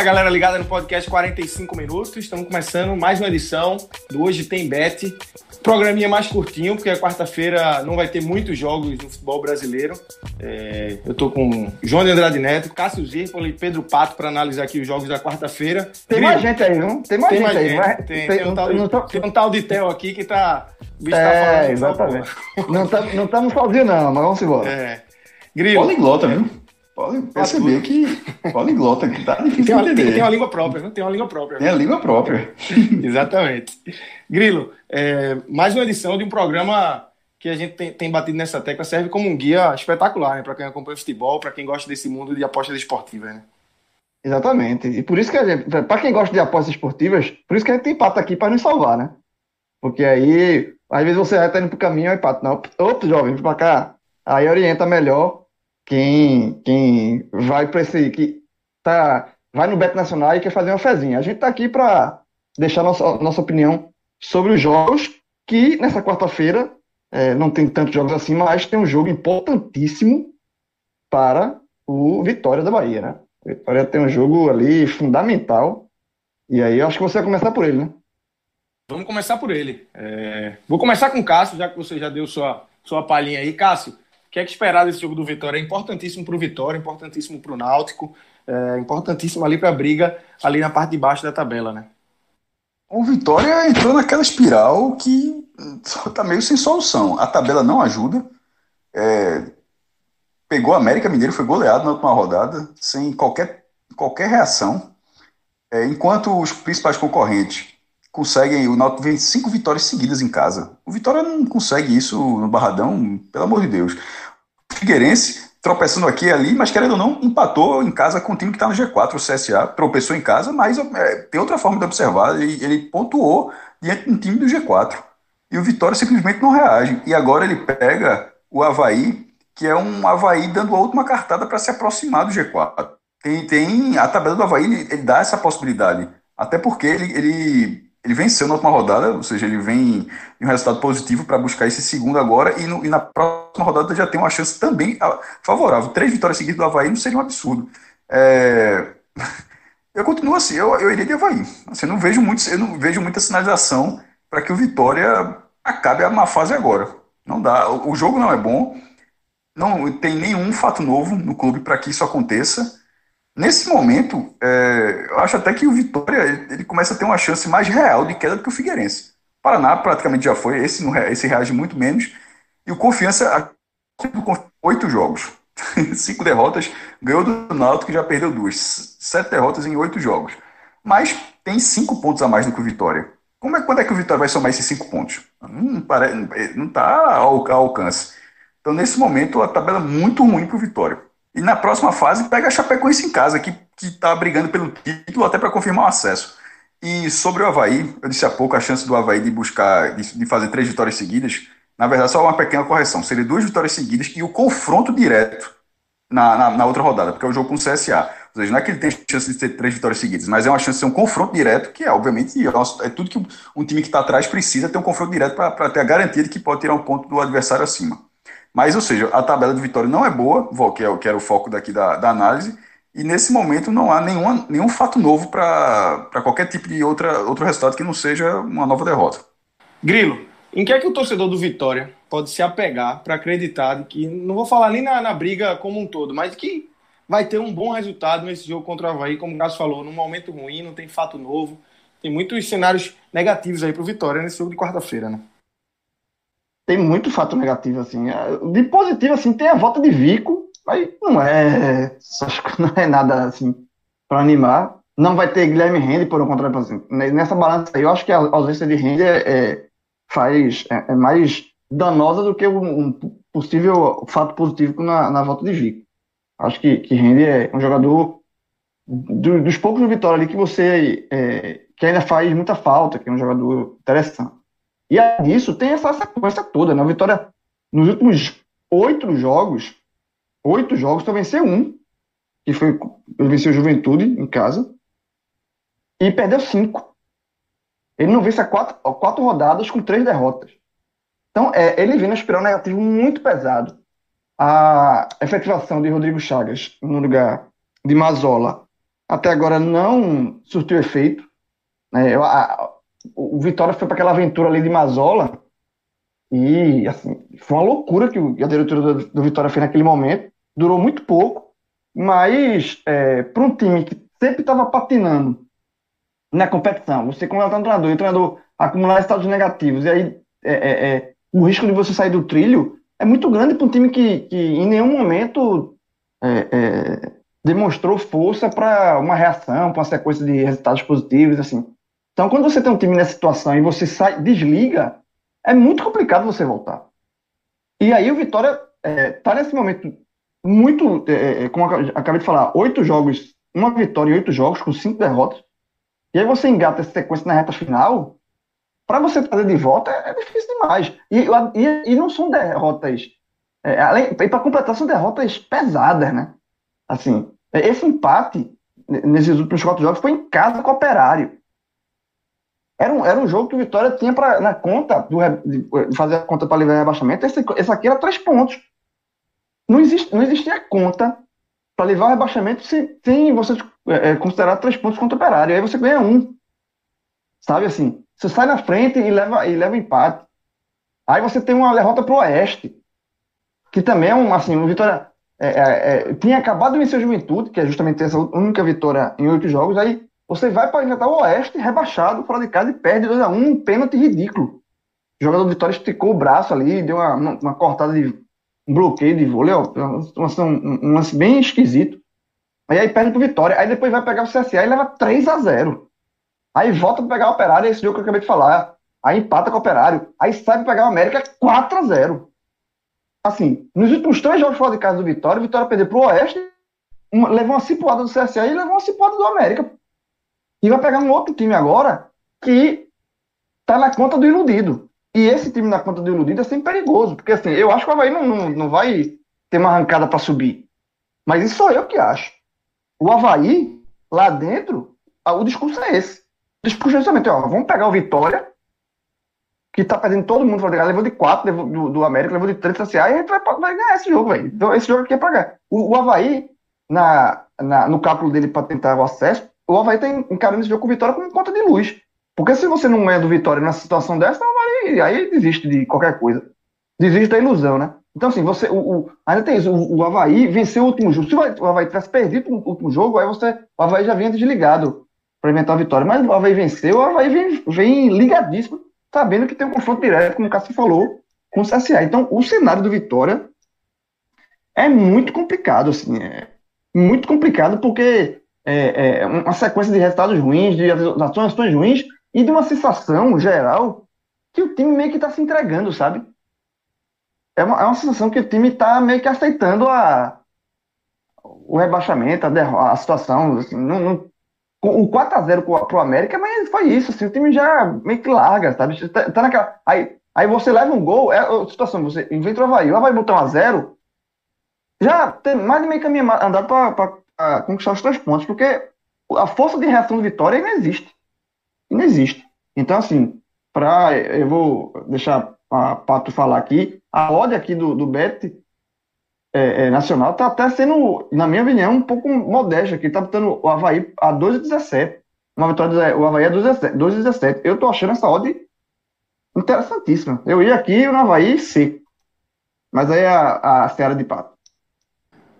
Fala galera ligada no podcast 45 minutos. Estamos começando mais uma edição do Hoje Tem Bet. Programinha mais curtinho, porque a quarta-feira não vai ter muitos jogos no futebol brasileiro. É, eu tô com João de Andrade Neto, Cássio Zirpoli e Pedro Pato para analisar aqui os jogos da quarta-feira. Tem Grilo, mais gente aí, não? Tem mais Tem gente mais aí. gente. vai- Tem, tem- tem um tal de, não tô- tem um tal de Theo aqui que tá. o bicho tá É, falando, exatamente. Não estamos não tamo sozinhos, não, mas vamos embora. É. Grilo, Poliglota, viu? Pode perceber que poliglota, que tá difícil tem uma, de tem, entender. tem uma língua própria, né? Tem uma língua própria. Tem a língua própria. Exatamente. Grilo, é, mais uma edição de um programa que a gente tem, tem batido nessa tecla, serve como um guia espetacular, né? Para quem acompanha futebol, para quem gosta desse mundo de apostas esportivas, né? Exatamente. E por isso que a gente, para quem gosta de apostas esportivas, por isso que a gente tem Pato aqui para nos salvar, né? Porque aí, às vezes você vai estar indo pro caminho, aí Pato, não, outro jovem, vem pra cá. Aí orienta melhor quem, quem vai para esse, que tá, vai no Beto Nacional e quer fazer uma fezinha. A gente tá aqui para deixar nossa, nossa opinião sobre os jogos que nessa quarta-feira é, não tem tantos jogos assim, mas tem um jogo importantíssimo para o Vitória da Bahia, né? O Vitória tem um jogo ali fundamental. E aí eu acho que você vai começar por ele, né? Vamos começar por ele. É, Vou começar com o Cássio, já que você já deu sua, sua palhinha aí. Cássio, o que é que esperar desse jogo do Vitória? É importantíssimo para o Vitória, importantíssimo para o Náutico, é importantíssimo ali para a briga, ali na parte de baixo da tabela, né? O Vitória entrou naquela espiral que só tá meio sem solução. A tabela não ajuda. É, pegou a América Mineiro, foi goleado na última rodada, sem qualquer, qualquer reação. É, enquanto os principais concorrentes conseguem, o Náutico vem cinco vitórias seguidas em casa. O Vitória não consegue isso no Barradão, pelo amor de Deus. O Figueirense tropeçando aqui e ali, mas querendo ou não, empatou em casa com o time que está no G4, o CSA, tropeçou em casa, mas é, tem outra forma de observar, ele, ele pontuou diante de um time do G4. E o Vitória simplesmente não reage. E agora ele pega o Havaí, que é um Havaí dando a última cartada para se aproximar do G4. Tem, tem a tabela do Havaí, ele, ele dá essa possibilidade. Até porque ele, ele, ele venceu na última rodada, ou seja, ele vem em um resultado positivo para buscar esse segundo agora, e, no- e na próxima rodada já tem uma chance também ah, favorável. Três vitórias seguidas do Havaí não seria um absurdo. É, Eu continuo assim, eu, eu iria de Havaí. Assim, eu não vejo muito, eu não vejo muita sinalização para que o Vitória acabe a má fase agora. Não dá. O, o jogo não é bom, não tem nenhum fato novo no clube para que isso aconteça. Nesse momento, é, eu acho até que o Vitória ele, ele começa a ter uma chance mais real de queda do que o Figueirense. O Paraná praticamente já foi, esse, não, esse reage muito menos. E o Confiança, oito jogos, cinco derrotas, ganhou do Náutico e já perdeu duas. Sete derrotas em oito jogos. Mas tem cinco pontos a mais do que o Vitória. Como é, quando é que o Vitória vai somar esses cinco pontos? Não, pare- não está ao, ao alcance. Então, nesse momento, a tabela é muito ruim para o Vitória. E na próxima fase, pega a Chapecoense em casa, que está brigando pelo título até para confirmar o acesso. E sobre o Havaí, eu disse há pouco a chance do Havaí de buscar, de, de fazer três vitórias seguidas, na verdade, só uma pequena correção. Seria duas vitórias seguidas e o confronto direto na, na, na outra rodada, porque é o jogo com o CSA. Ou seja, não é que ele tem chance de ter três vitórias seguidas, mas é uma chance de ter um confronto direto, que é, obviamente, é é tudo que um time que está atrás precisa ter um confronto direto para ter a garantia de que pode tirar um ponto do adversário acima. Mas, ou seja, a tabela de vitória não é boa, é, que era o foco daqui da, da análise, e nesse momento não há nenhuma, nenhum fato novo para qualquer tipo de outra, outro resultado que não seja uma nova derrota. Grilo, em que é que o torcedor do Vitória pode se apegar para acreditar que, não vou falar nem na, na briga como um todo, mas que vai ter um bom resultado nesse jogo contra o Havaí, como o Cássio falou, num momento ruim, não tem fato novo, tem muitos cenários negativos aí para o Vitória nesse jogo de quarta-feira, né? Tem muito fato negativo, assim. De positivo, assim, tem a volta de Vico Aí não é, acho que não é nada assim para animar. Não vai ter Guilherme Rende, por um contrário, assim, nessa balança aí, eu acho que a ausência de Rende é, é faz, é, é, mais danosa do que um, possível fato positivo na, na volta de Zico. Acho que, que Rende é um jogador do, dos poucos do Vitória ali que você é, que ainda faz muita falta, que é um jogador interessante. E além disso, tem essa sequência toda, né? O Vitória, nos últimos oito jogos, oito jogos, só venceu um, que foi venceu o Juventude em casa, e perdeu cinco. Ele não vence a quatro, quatro rodadas com três derrotas. Então, é, ele vem na espiral negativo muito pesado. A efetivação de Rodrigo Chagas no lugar de Mazola até agora não surtiu efeito. É, a, o Vitória foi para aquela aventura ali de Mazola e assim, foi uma loucura que a diretoria do, do Vitória fez naquele momento. Durou muito pouco, mas é, para um time que sempre estava patinando na competição, você como é um treinador, e o treinador acumular estados negativos, e aí é, é, é, o risco de você sair do trilho é muito grande para um time que, que em nenhum momento é, é, demonstrou força para uma reação, para uma sequência de resultados positivos, assim. Então, quando você tem um time nessa situação e você sai, desliga, é muito complicado você voltar. E aí o Vitória está é, nesse momento muito, é, é, como acabei de falar, oito jogos, uma vitória e oito jogos com cinco derrotas. E aí você engata essa sequência na reta final, para você trazer de volta é, é difícil demais. E, e, e não são derrotas. É, além, e para completar, são derrotas pesadas, né? Assim, esse empate nesses últimos quatro jogos foi em casa com o Operário. Era um, era um jogo que o Vitória tinha pra, na conta, do, fazer a conta para livrar rebaixamento. Esse, esse aqui era três pontos. Não, existe, não existia conta para levar o rebaixamento sem, sem você é, é, considerar três pontos contra o Operário. Aí você ganha um. Sabe assim? Você sai na frente e leva, e leva empate. Aí você tem uma derrota para o Oeste, que também é um, assim, o Vitória é, é, é, tinha acabado de vencer o Juventude, que é justamente essa única vitória em oito jogos, aí você vai para enfrentar o Oeste rebaixado fora de casa e perde 2 a 1 um, pênalti ridículo. O jogador do Vitória esticou o braço ali, deu uma, uma, cortada de um bloqueio de vôlei, ó, um, lance bem esquisito. Aí, perde pro Vitória, aí depois vai pegar o CSA e leva 3 a 0 Aí volta para pegar o Operário, esse jogo que eu acabei de falar. Aí empata com o Operário. Aí sai para pegar o América 4 a 0 Assim, nos últimos três jogos fora de casa do Vitória, o Vitória perdeu pro Oeste, uma, levou uma cipuada do CSA e levou uma cipuada do América. E vai pegar um outro time agora que tá na conta do iludido. E esse time na conta do iludido é sempre perigoso, porque assim, eu acho que o Havaí não, não, não vai ter uma arrancada para subir. Mas isso sou eu que acho. O Havaí, lá dentro, o discurso é esse. O discurso é justamente, ó, vamos pegar o Vitória, que tá perdendo todo mundo levou de 4 do, do América, levou de 3 do CSA, e a gente vai, vai ganhar esse jogo, velho. Então, esse jogo aqui é pra ganhar. O, o Havaí, na, na, no cálculo dele para tentar o acesso, o Havaí tá encarando esse jogo com vitória como conta de luz. Porque se você não ganha do Vitória numa situação dessa, vai, aí desiste de qualquer coisa. Desiste da ilusão, né? Então, assim, você, o, o ainda tem isso, o, o Havaí venceu o último jogo. Se o Havaí tivesse perdido o último jogo, aí você, o Havaí já vinha desligado para inventar a vitória. Mas o Havaí venceu, o Havaí vem, vem ligadíssimo sabendo que tem um confronto direto, como o Cássio falou, com o CSA. Então, o cenário do Vitória é muito complicado, assim, é muito complicado porque é, é uma sequência de resultados ruins, de ações ruins e de uma sensação geral que o time meio que está se entregando, sabe? É uma, é uma sensação que o time está meio que aceitando a, o rebaixamento, a, a situação. Assim, não, não, o 4x0 pro, América, mas foi isso, assim, o time já meio que larga, sabe? Tá, tá naquela, aí, aí você leva um gol, é a situação, você inventa o Havaí, o Havaí botar 1x0, já tem mais de meio caminho andado para conquistar os três pontos, porque a força de reação do Vitória não existe. Não existe. Então, assim, pra, eu vou deixar a Pato falar aqui, a odd aqui do, do Bet é, é, nacional está até sendo, na minha opinião, um pouco modesto aqui. Está botando o Havaí a 2,17. Uma vitória do o Havaí a 2,17. Eu estou achando essa odd interessantíssima. Eu ia aqui no Havaí seco. Mas aí a, a Seara de Pato.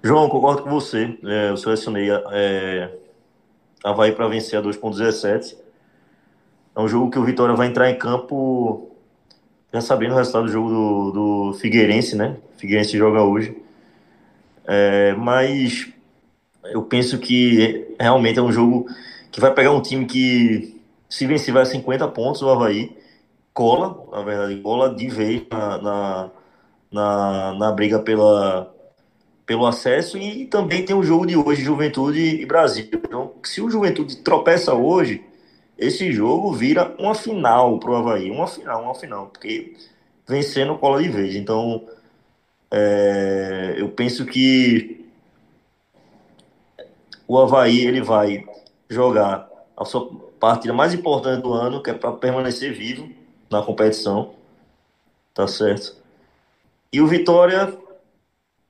João, concordo com você. É, eu selecionei é, Havaí para vencer a 2,17. É um jogo que o Vitória vai entrar em campo já sabendo o resultado do jogo do, do Figueirense, né? Figueirense joga hoje. É, mas eu penso que realmente é um jogo que vai pegar um time que, se vencer, vai a 50 pontos, o Havaí cola, na verdade, cola de vez na, na, na, na briga pela, pelo acesso e também tem o jogo de hoje, Juventude e Brasil. Então, se o Juventude tropeça hoje, esse jogo vira uma final para o Havaí, uma final, uma final, porque vencendo cola de vez. Então, é, eu penso que o Havaí ele vai jogar a sua partida mais importante do ano, que é para permanecer vivo na competição, tá certo? E o Vitória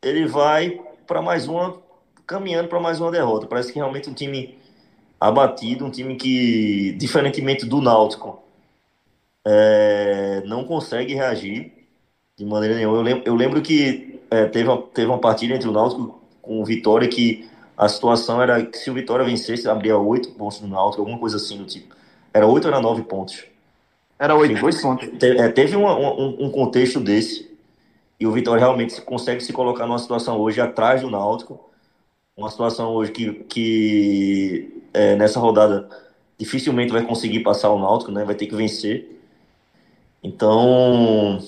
ele vai para mais uma caminhando para mais uma derrota. Parece que realmente um time abatido, um time que, diferentemente do Náutico, é, não consegue reagir de maneira nenhuma. Eu lembro, eu lembro que é, teve, uma, teve uma partida entre o Náutico com o Vitória que a situação era que se o Vitória vencesse, abria oito pontos no Náutico, alguma coisa assim do tipo. Era oito ou era nove pontos? Era oito, oito pontos. Teve, é, teve um, um, um, contexto desse e o Vitória realmente consegue se colocar numa situação hoje atrás do Náutico, uma situação hoje que, que é, nessa rodada dificilmente vai conseguir passar o Náutico, né? Vai ter que vencer. Então,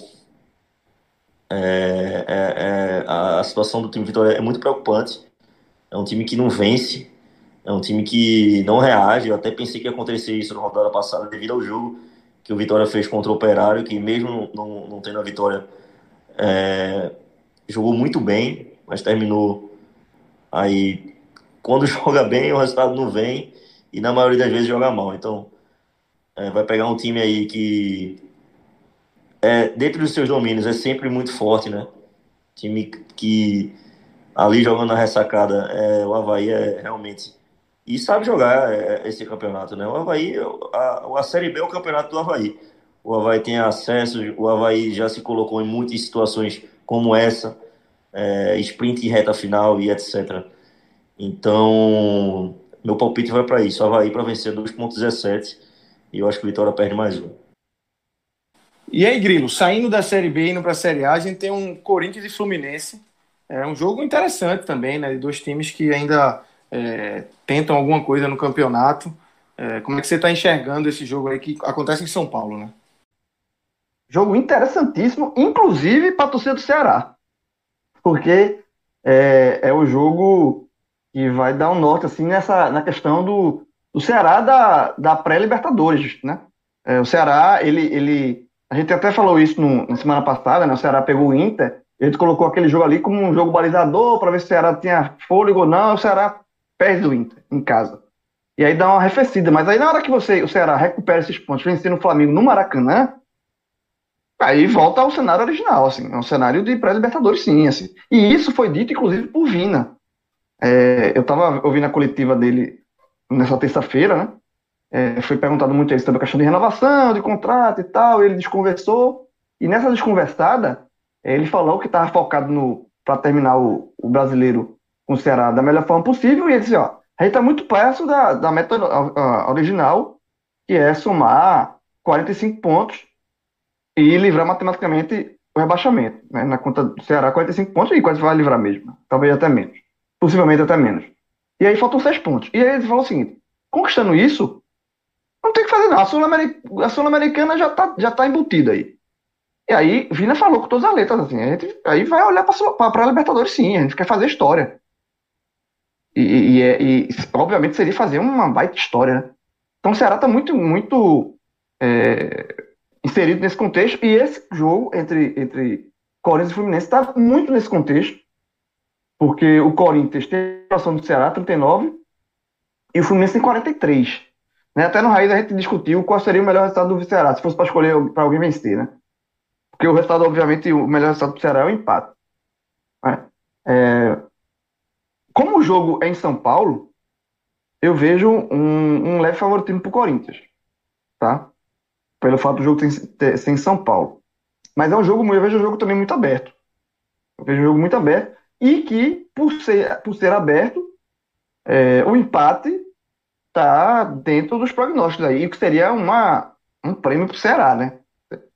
é, é, é a situação do time Vitória é muito preocupante. É um time que não vence, é um time que não reage. Eu até pensei que ia acontecer isso na rodada passada, devido ao jogo que o Vitória fez contra o Operário, que mesmo não, não tendo a vitória, é, jogou muito bem, mas terminou aí. Quando joga bem, o resultado não vem, e na maioria das vezes joga mal. Então, é, vai pegar um time aí que, é, dentro dos seus domínios, é sempre muito forte, né? Time que ali jogando na ressacada, é, o Havaí é realmente. E sabe jogar é, esse campeonato, né? O Havaí, a, a Série B é o campeonato do Havaí. O Havaí tem acesso, o Havaí já se colocou em muitas situações como essa, é, sprint e reta final e etc. Então, meu palpite vai para isso. Havaí para vencer 2,17 e eu acho que o Vitória perde mais um. E aí, Grilo, saindo da Série B e indo para a Série A, a gente tem um Corinthians e Fluminense é um jogo interessante também, né? De dois times que ainda é, tentam alguma coisa no campeonato. É, como é que você está enxergando esse jogo aí que acontece em São Paulo, né? Jogo interessantíssimo, inclusive para a torcida do Ceará. Porque é, é o jogo que vai dar um norte assim, nessa, na questão do, do Ceará da, da pré-Libertadores, né? É, o Ceará, ele, ele. A gente até falou isso no, na semana passada, né? O Ceará pegou o Inter gente colocou aquele jogo ali como um jogo balizador para ver se o Ceará tinha fôlego ou não. O Ceará perde o Inter em casa. E aí dá uma arrefecida. Mas aí na hora que você, o Ceará recupera esses pontos, vencendo o Flamengo no Maracanã, aí volta ao cenário original, assim, é um cenário de pré-libertadores, sim, assim. E isso foi dito, inclusive, por Vina. É, eu estava ouvindo a coletiva dele nessa terça-feira, né? É, foi perguntado muito a ele sobre a questão de renovação, de contrato e tal, ele desconversou, e nessa desconversada, ele falou que estava focado no para terminar o, o, brasileiro com o Ceará da melhor forma possível, e ele disse, ó, a gente está muito perto da, da meta original, que é somar 45 pontos e livrar matematicamente o rebaixamento. Né? Na conta do Ceará, 45 pontos, e quase vai livrar mesmo. Talvez até menos. Possivelmente até menos. E aí faltam 6 pontos. E aí ele falou o seguinte: conquistando isso, não tem que fazer nada. A Sul-Americana já está já tá embutida aí. E aí, Vina falou com todas as letras, assim, a gente aí vai olhar para a Libertadores sim, a gente quer fazer história. E, e, é, e, obviamente seria fazer uma baita história, né? Então o Ceará está muito, muito é, inserido nesse contexto, e esse jogo entre, entre Corinthians e Fluminense está muito nesse contexto, porque o Corinthians tem a situação do Ceará, 39, e o Fluminense tem 43. Né? Até no Raiz a gente discutiu qual seria o melhor resultado do Ceará, se fosse para escolher para alguém vencer, né? Porque o resultado, obviamente, o melhor resultado do Ceará é o empate. Né? É, como o jogo é em São Paulo, eu vejo um, um leve favoritismo para o Corinthians. Tá? Pelo fato do jogo ser, ser em São Paulo. Mas é um jogo, eu vejo um jogo também muito aberto. Eu vejo um jogo muito aberto. E que, por ser, por ser aberto, é, o empate está dentro dos prognósticos aí, o que seria uma, um prêmio para o Ceará, né?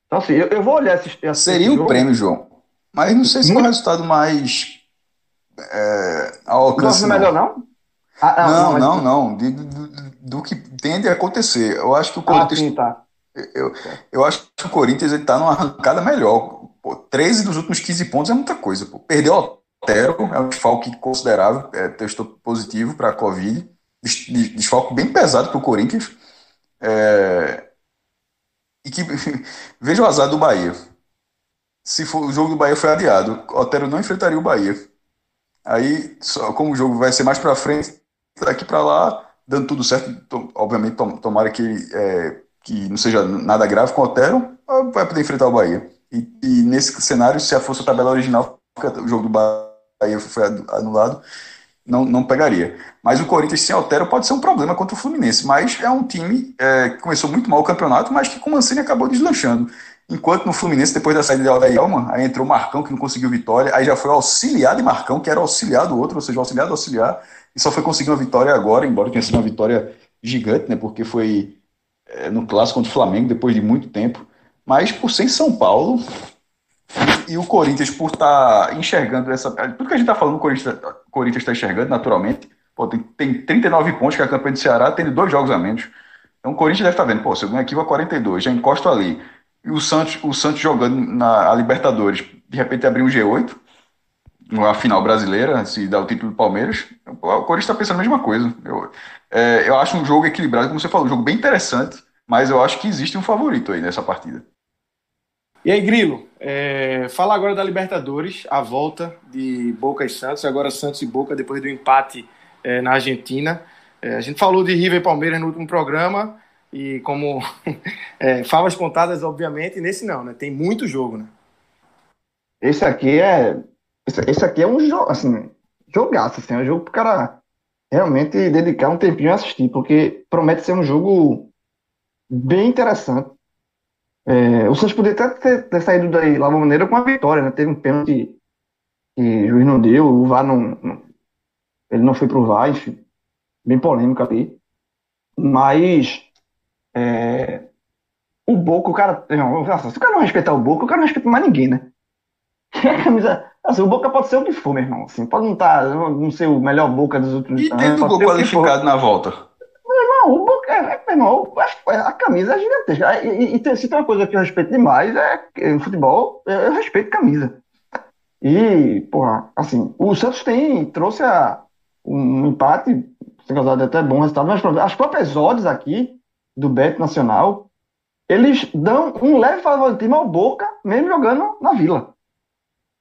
Então, assim, eu, eu vou olhar esse, esse Seria um prêmio, João. Mas não sei se muito... é o resultado mais é, ao alcance. Não é melhor, não? Ah, ah, não, não, não, não. Do, do, que tende a acontecer. Eu acho que o Corinthians. Ah, sim, tá. Eu, eu acho que o Corinthians ele tá numa arrancada melhor. Pô, 13 dos últimos 15 pontos é muita coisa. Pô. Perdeu o Otero, é um desfalque considerável, é, testou positivo para a Covid. Desfalque bem pesado para o Corinthians. É, e que veja o azar do Bahia. Se for, o jogo do Bahia foi adiado, Otero não enfrentaria o Bahia. Aí, só, como o jogo vai ser mais para frente, daqui para lá, dando tudo certo, to, obviamente, tom, tomara que, é, que não seja nada grave com o Otero, vai poder enfrentar o Bahia. E, e, nesse cenário, se fosse a tabela original, o jogo do Bahia foi anulado, não, não pegaria. Mas o Corinthians sem Otero pode ser um problema contra o Fluminense, mas é um time é, que começou muito mal o campeonato, mas que com o Mancini acabou deslanchando. Enquanto no Fluminense, depois da saída de Aldaelma, aí entrou o Marcão, que não conseguiu vitória, aí já foi auxiliar de Marcão, que era auxiliar do outro, ou seja, auxiliar do auxiliar, e só foi conseguir uma vitória agora, embora tenha sido uma vitória gigante, né, porque foi é, no clássico contra o Flamengo, depois de muito tempo. Mas por ser em São Paulo, e, o Corinthians, por estar tá enxergando essa. Tudo que a gente está falando, o Corinthians está enxergando naturalmente. Pô, tem, tem 39 pontos, que é a campanha do Ceará, tem dois jogos a menos. Então o Corinthians deve estar tá vendo, pô, se eu ganho aqui, vou a 42, já encosto ali e o Santos, o Santos jogando na Libertadores, de repente abrir um G8, uma final brasileira, se dá o título do Palmeiras, o Corinthians está pensando a mesma coisa. Eu, é, eu acho um jogo equilibrado, como você falou, um jogo bem interessante, mas eu acho que existe um favorito aí nessa partida. E aí, Grilo, é, fala agora da Libertadores, a volta de Boca e Santos, agora Santos e Boca depois do empate é, na Argentina. É, a gente falou de River e Palmeiras no último programa, e como é, favas contadas, obviamente, nesse não, né? Tem muito jogo, né? Esse aqui é. Esse, aqui é um jogo, assim, jogaço, assim, é um jogo pro cara realmente dedicar um tempinho a assistir, porque promete ser um jogo bem interessante. É, o Santos poderia até ter, ter saído daí lá maneira com a vitória, né? Teve um pênalti que o juiz não deu, o VAR não, não ele não foi pro VAR, enfim, bem polêmico ali. Mas é... O Boca, o cara. Nossa, se o cara não respeitar o Boca, o cara não respeita mais ninguém, né? A camisa. Assim, o Boca pode ser o que for, meu irmão. Assim, pode não, tá, não ser o melhor Boca dos últimos anos. E teve o gol qualificado na volta. Meu irmão, o Boca. É, meu irmão, a camisa é gigantesca. E, e, e, se tem uma coisa que eu respeito demais, é no futebol, eu respeito camisa. E, porra, assim, o Santos tem, trouxe a, um empate, sem causar até bom resultado, mas as próprias odds aqui do Bet Nacional, eles dão um leve favoritismo ao Boca, mesmo jogando na Vila.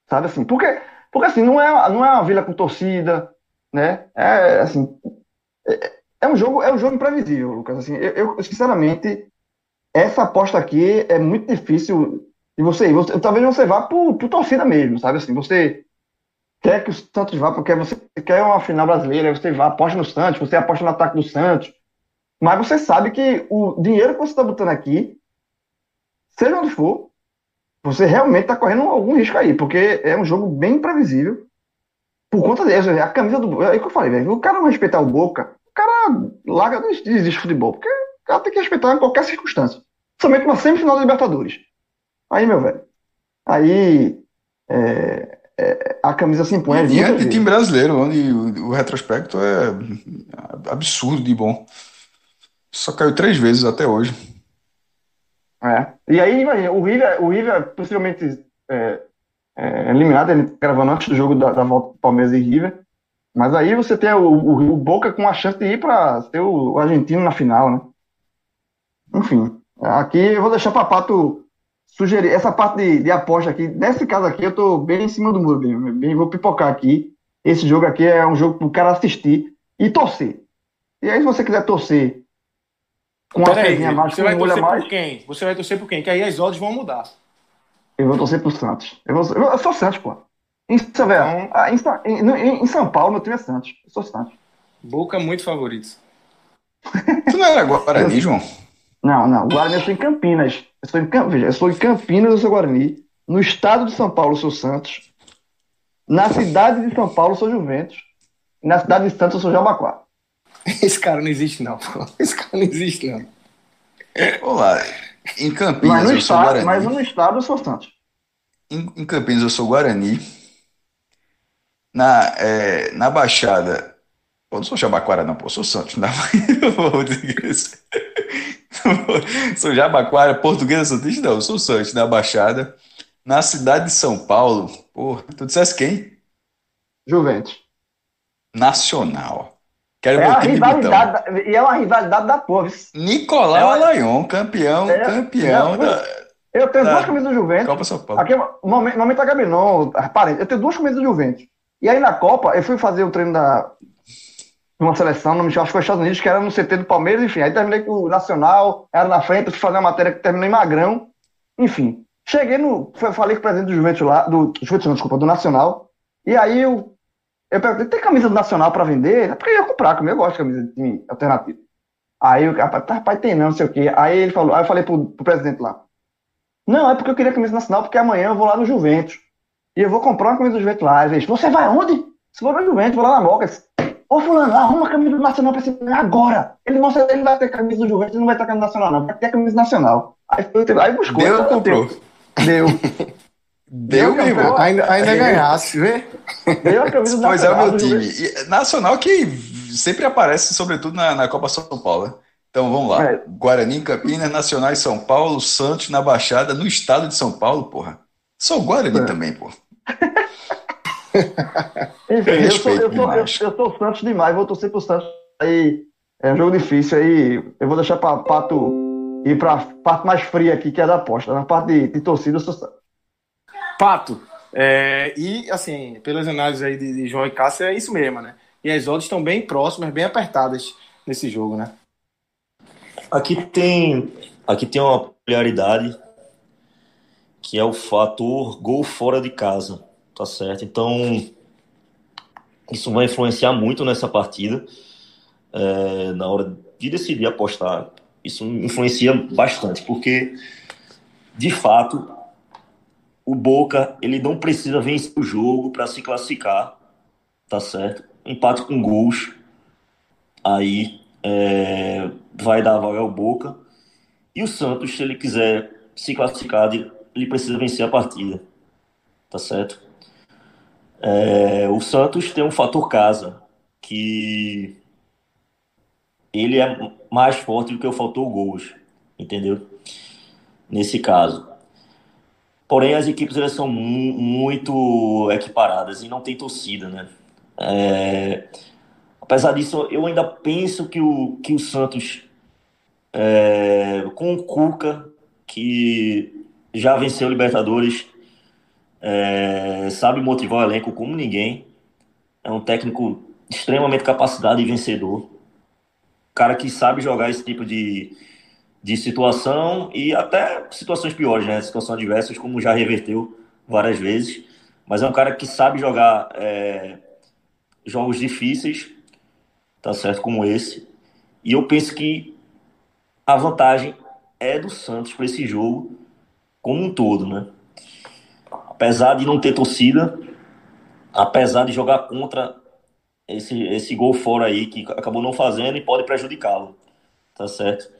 Sabe assim? Porque, porque assim, não é, não é uma Vila com torcida, né? É assim. É, é um jogo, é um jogo imprevisível, Lucas. Assim, eu, eu, sinceramente, essa aposta aqui é muito difícil de você ir. Você, talvez você vá por, por torcida mesmo, sabe assim? Você quer que o Santos vá porque você quer uma final brasileira, você vá, aposta no Santos, você aposta no ataque do Santos, mas você sabe que o dinheiro que você está botando aqui, seja onde for, você realmente está correndo algum risco aí, porque é um jogo bem imprevisível. Por conta disso, a camisa do. É o que eu falei, velho. O cara não respeitar o Boca, o cara larga, não existe futebol, porque o cara tem que respeitar em qualquer circunstância. Somente uma semifinal da Libertadores. Aí, meu velho. Aí. É, é, a camisa se impõe. E é de time brasileiro, onde o, o retrospecto é absurdo de bom. Só caiu três vezes até hoje. É. E aí, imagina, o River, o River possivelmente é, é, eliminado, ele gravando antes do jogo da, da volta do Palmeiras e River. Mas aí você tem o, o, o Boca com a chance de ir para ter o, o, argentino na final, né? Enfim, aqui eu vou deixar para Pato sugerir essa parte de, de, aposta aqui. Nesse caso aqui, eu tô bem em cima do muro, bem, bem, vou pipocar aqui. Esse jogo aqui é um jogo para o cara assistir e torcer. E aí, se você quiser torcer com a aí, mais, você vai torcer mais. por quem? Você vai torcer por quem? Que aí as odds vão mudar. Eu vou torcer pro Santos. Eu, vou, eu, eu sou Santos, pô. Em, então, ah, em, em, em, São Paulo, meu time é Santos. Eu sou Santos. Boca muito favorito. tu não era Guarani, João? Não, não. Guarani eu sou em Campinas. Eu sou em, Veja, eu sou em Campinas, eu sou Guarani. No estado de São Paulo, eu sou Santos. Na cidade de São Paulo, eu sou Juventus. E na cidade de Santos, eu sou Jabaquara. Esse cara não existe, não. Esse cara não existe, não. Olá, em Campinas mas no eu estado, sou Guarani. Mas no estado eu sou Santos. Em, em Campinas eu sou Guarani. na, é, na Baixada. Eu não sou Jabaquara, não, pô, eu sou Santos. Não, sou Jabaquara, portuguesa Santista, não, eu sou Santos, na Baixada. Na cidade de São Paulo, pô, tu dissesse quem? Juventus. Nacional. Quero É meu a time rivalidade, da- e é uma rivalidade da porra. Nicolau É uma- Alayon, campeão, É, campeão não, da Eu tenho Tá. duas camisas do Juventus. Copa São Paulo. Aqui, no momento, momento da Gabi, não, parente, eu tenho duas camisas do Juventus. E aí na Copa, eu fui fazer o treino da uma seleção, não me acho que foi Estados Unidos, que era no CT do Palmeiras, enfim. Aí terminei com o Nacional, era na frente, fui fazer uma matéria que terminou em Magrão. Enfim. Cheguei no. Falei com o presidente do Juventus lá, do Juventus, não, desculpa, do Nacional. E aí eu, eu perguntei, tem camisa do Nacional pra vender? É porque eu ia comprar, como eu gosto de camisa de time alternativo. Aí o rapaz, tá, rapaz, tem não, não sei o quê. Aí ele falou, aí eu falei pro, pro presidente lá. Não, é porque eu queria camisa nacional, porque amanhã eu vou lá no Juventus. E eu vou comprar uma camisa do Juventus lá. Ele disse, você vai onde? Se for no Juventus, vou lá na Moca. Eu disse, Ô fulano, arruma a camisa do Nacional pra esse agora. Ele não, ele vai ter camisa do Juventus, ele não vai ter camisa nacional, não. Vai ter camisa nacional. Aí, foi, aí buscou. Deu, aí comprou. Deu. Deu, meu irmão. Ainda, ainda ganhasse, vê? Deu a camisa do Pois é, meu time. E, Nacional que sempre aparece, sobretudo na, na Copa São Paulo. né? Então vamos lá. É. Guarani, Campinas, Nacional em São Paulo, Santos na Baixada, no estado de São Paulo, porra. Sou Guarani É. também, porra. Enfim, eu sou, eu, sou, eu, eu sou Santos demais, vou torcer pro Santos. Aí é um jogo difícil aí. Eu vou deixar pra Pato ir pra parte mais fria aqui, que é da aposta. Na parte de, de torcida, eu sou Santos. Pato. é, e, assim, pelas análises aí de, de João e Cássio, é isso mesmo, né? E as odds estão bem próximas, bem apertadas nesse jogo, né? Aqui tem, aqui tem uma peculiaridade que é o fator gol fora de casa, tá certo? Então, isso vai influenciar muito nessa partida, é, na hora de decidir apostar. Isso influencia bastante, porque, de fato, o Boca ele não precisa vencer o jogo para se classificar, tá certo? Empate com gols, aí é, vai dar vaga ao Boca. E o Santos, se ele quiser se classificar, ele precisa vencer a partida. Tá certo? É, o Santos tem um fator casa, que ele é mais forte do que o fator gols, entendeu? Nesse caso. Porém, as equipes elas são mu- muito equiparadas e não tem torcida, né? É, apesar disso, eu ainda penso que o, que o Santos, é, com o Cuca, que já venceu Libertadores, é, sabe motivar o elenco como ninguém, é um técnico extremamente capacitado e vencedor, cara que sabe jogar esse tipo de, de situação e até situações piores, né? Situações adversas, como já reverteu várias vezes, mas é um cara que sabe jogar é, jogos difíceis tá certo? Como esse. E eu penso que a vantagem é do Santos para esse jogo como um todo, né? Apesar de não ter torcida, apesar de jogar contra esse, esse gol fora aí que acabou não fazendo e pode prejudicá-lo, tá certo?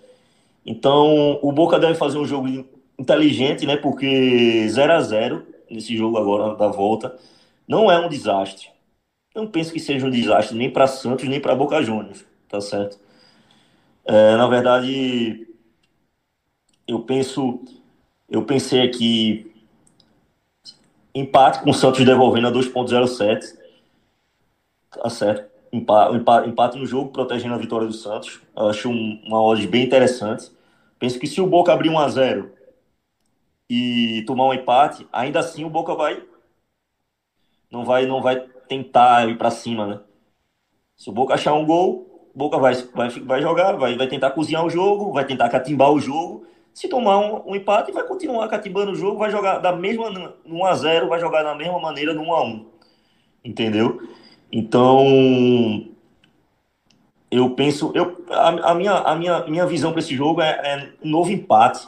Então, o Boca deve fazer um jogo inteligente, né? Porque 0 a 0 nesse jogo agora da volta não é um desastre não penso que seja um desastre nem para Santos nem para Boca Juniors, tá certo? É, na verdade, eu penso, eu pensei aqui empate com o Santos devolvendo a 2.07, tá certo? Empate, empate, no jogo protegendo a vitória do Santos, eu acho um, uma odd bem interessante. Penso que se o Boca abrir 1 a 0 e tomar um empate, ainda assim o Boca vai não vai não vai tentar ir para cima, né? Se o Boca achar um gol, o Boca vai, vai, vai jogar, vai, vai tentar cozinhar o jogo, vai tentar catimbar o jogo. Se tomar um, um empate, vai continuar catimbando o jogo, vai jogar da mesma no 1x0, vai jogar da mesma maneira no 1x1. Entendeu? Então, eu penso, eu, a, a minha, a minha, minha visão para esse jogo é, é um novo empate,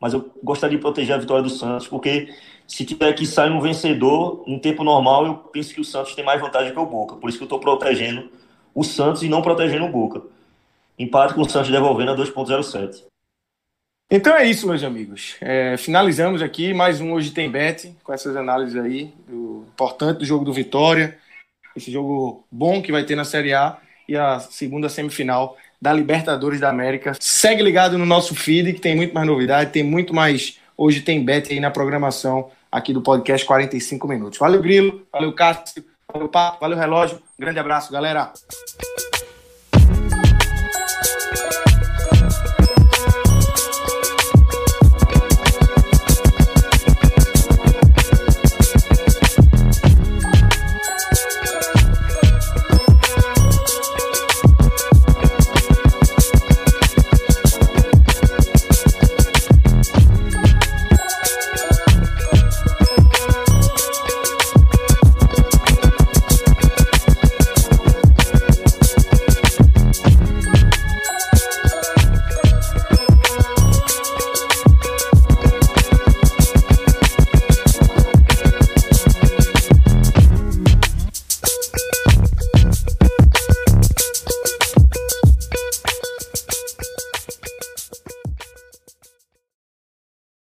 mas eu gostaria de proteger a vitória do Santos, porque se tiver que sair um vencedor em tempo normal, eu penso que o Santos tem mais vantagem que o Boca. Por isso que eu estou protegendo o Santos e não protegendo o Boca. Empate com o Santos devolvendo a 2.07. Então é isso, meus amigos. É, finalizamos aqui mais um Hoje Tem Bet, com essas análises aí, do importante do jogo do Vitória, esse jogo bom que vai ter na Série A e a segunda semifinal da Libertadores da América. Segue ligado no nosso feed que tem muito mais novidade, tem muito mais. Hoje tem bet aí na programação aqui do podcast 45 minutos. Valeu, Grilo, valeu, Cássio, valeu, Papo, valeu, Relógio. grande abraço, galera.